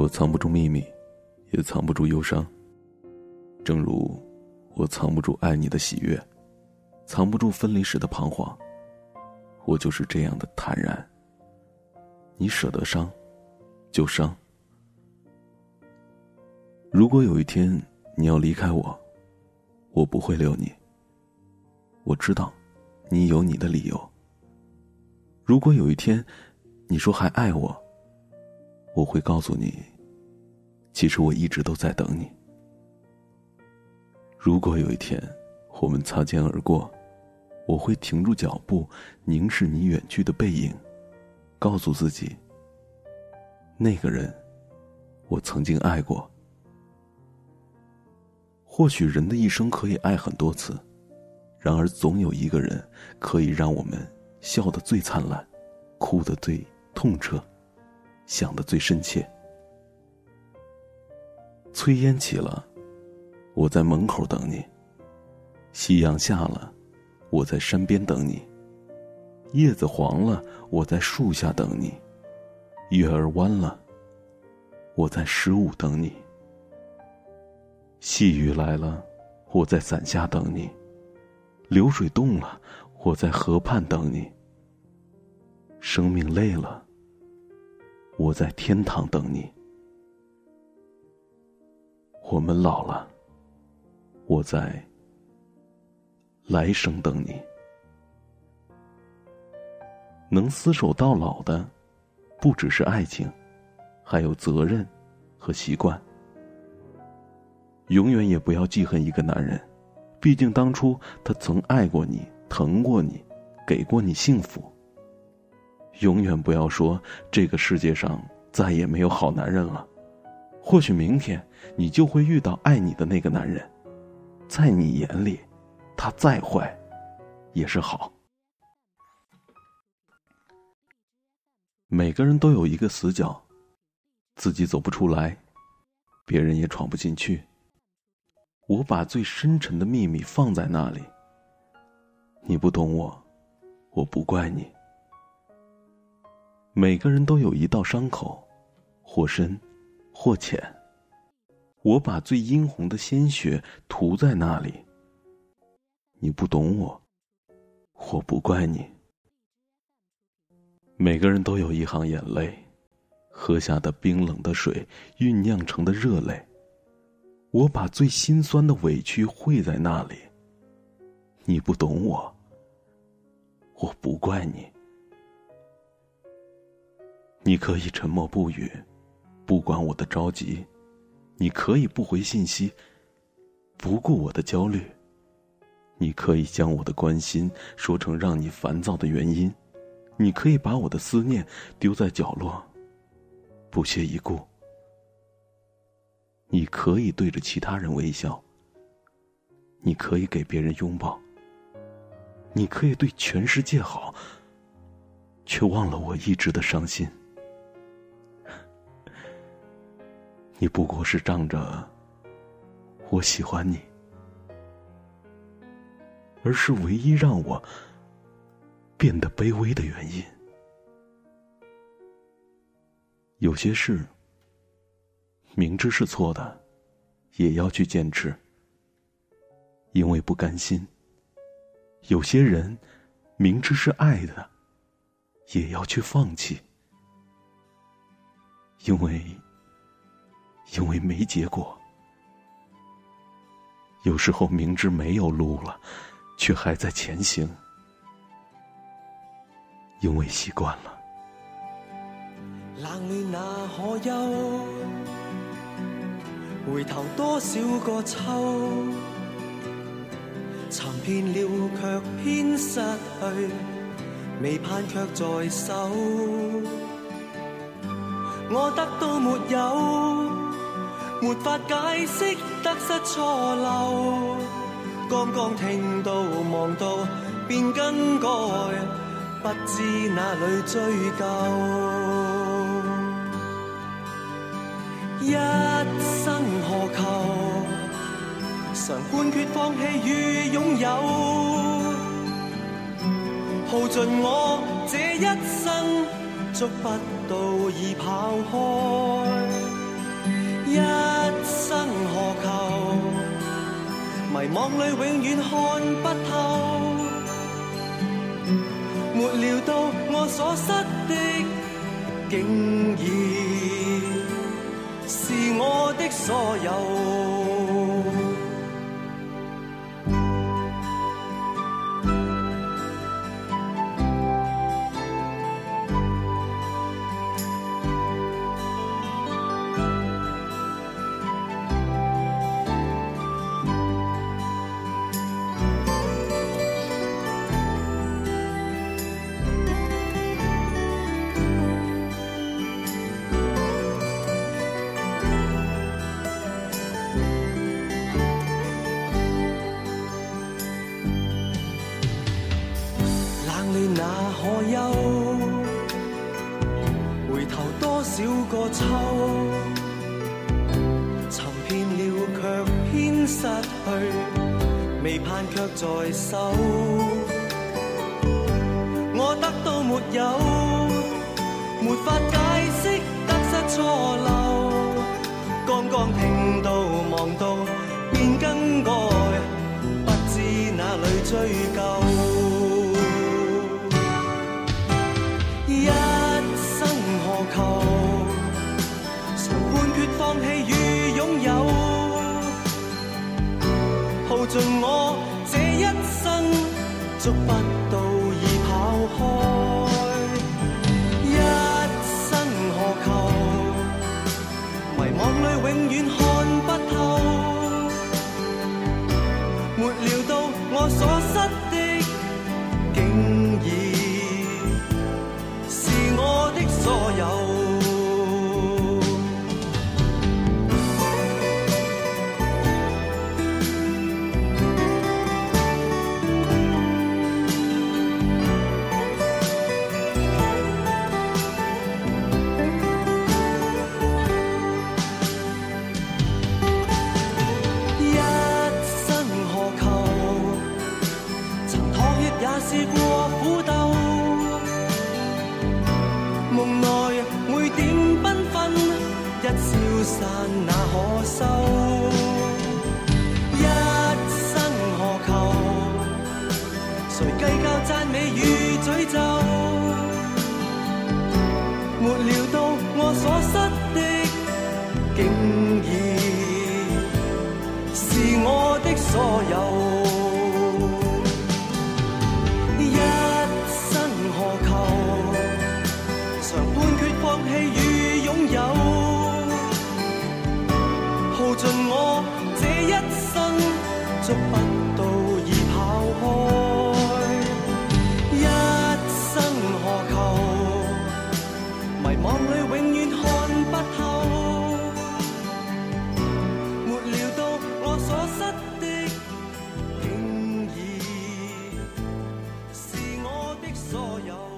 我藏不住秘密，也藏不住忧伤。正如我藏不住爱你的喜悦，藏不住分离时的彷徨。我就是这样的坦然。你舍得伤，就伤。如果有一天你要离开我，我不会留你。我知道，你有你的理由。如果有一天你说还爱我，我会告诉你，其实我一直都在等你。如果有一天我们擦肩而过，我会停住脚步，凝视你远去的背影，告诉自己：那个人，我曾经爱过。或许人的一生可以爱很多次，然而总有一个人可以让我们笑得最灿烂，哭得最痛彻。想得最深切。炊烟起了，我在门口等你；夕阳下了，我在山边等你；叶子黄了，我在树下等你；月儿弯了，我在十五等你；细雨来了，我在伞下等你；流水动了，我在河畔等你；生命累了。我在天堂等你。我们老了，我在来生等你。能厮守到老的，不只是爱情，还有责任和习惯。永远也不要记恨一个男人，毕竟当初他曾爱过你，疼过你，给过你幸福。永远不要说这个世界上再也没有好男人了，或许明天你就会遇到爱你的那个男人，在你眼里，他再坏，也是好。每个人都有一个死角，自己走不出来，别人也闯不进去。我把最深沉的秘密放在那里，你不懂我，我不怪你。每个人都有一道伤口，或深，或浅。我把最殷红的鲜血涂在那里。你不懂我，我不怪你。每个人都有一行眼泪，喝下的冰冷的水酝酿成的热泪。我把最心酸的委屈汇在那里。你不懂我，我不怪你。你可以沉默不语，不管我的着急；你可以不回信息，不顾我的焦虑；你可以将我的关心说成让你烦躁的原因；你可以把我的思念丢在角落，不屑一顾。你可以对着其他人微笑，你可以给别人拥抱，你可以对全世界好，却忘了我一直的伤心。你不过是仗着我喜欢你，而是唯一让我变得卑微的原因。有些事明知是错的，也要去坚持，因为不甘心；有些人明知是爱的，也要去放弃，因为。因为没结果。有时候明知没有路了，却还在前行，因为习惯了。冷暖那可忧？回头多少个秋？寻遍了却偏失去，未盼却在手。我得到没有？没法解释得失错漏，刚刚听到望到便更改，不知哪里追究。一生何求？常判决放弃与拥有，耗尽我这一生，捉不到已跑开。一生何求？迷惘里永远看不透。没料到我所失的，竟然是我的所有。少个秋，寻遍了却偏失去，未盼却在手，我得到没有，没法解。心里永远看不透，没料到我所失的，竟已。过苦斗，梦内每点缤纷一消散那可收。一生何求？谁计较赞美与诅咒？没料到我所失的，竟然是我的所有。所有。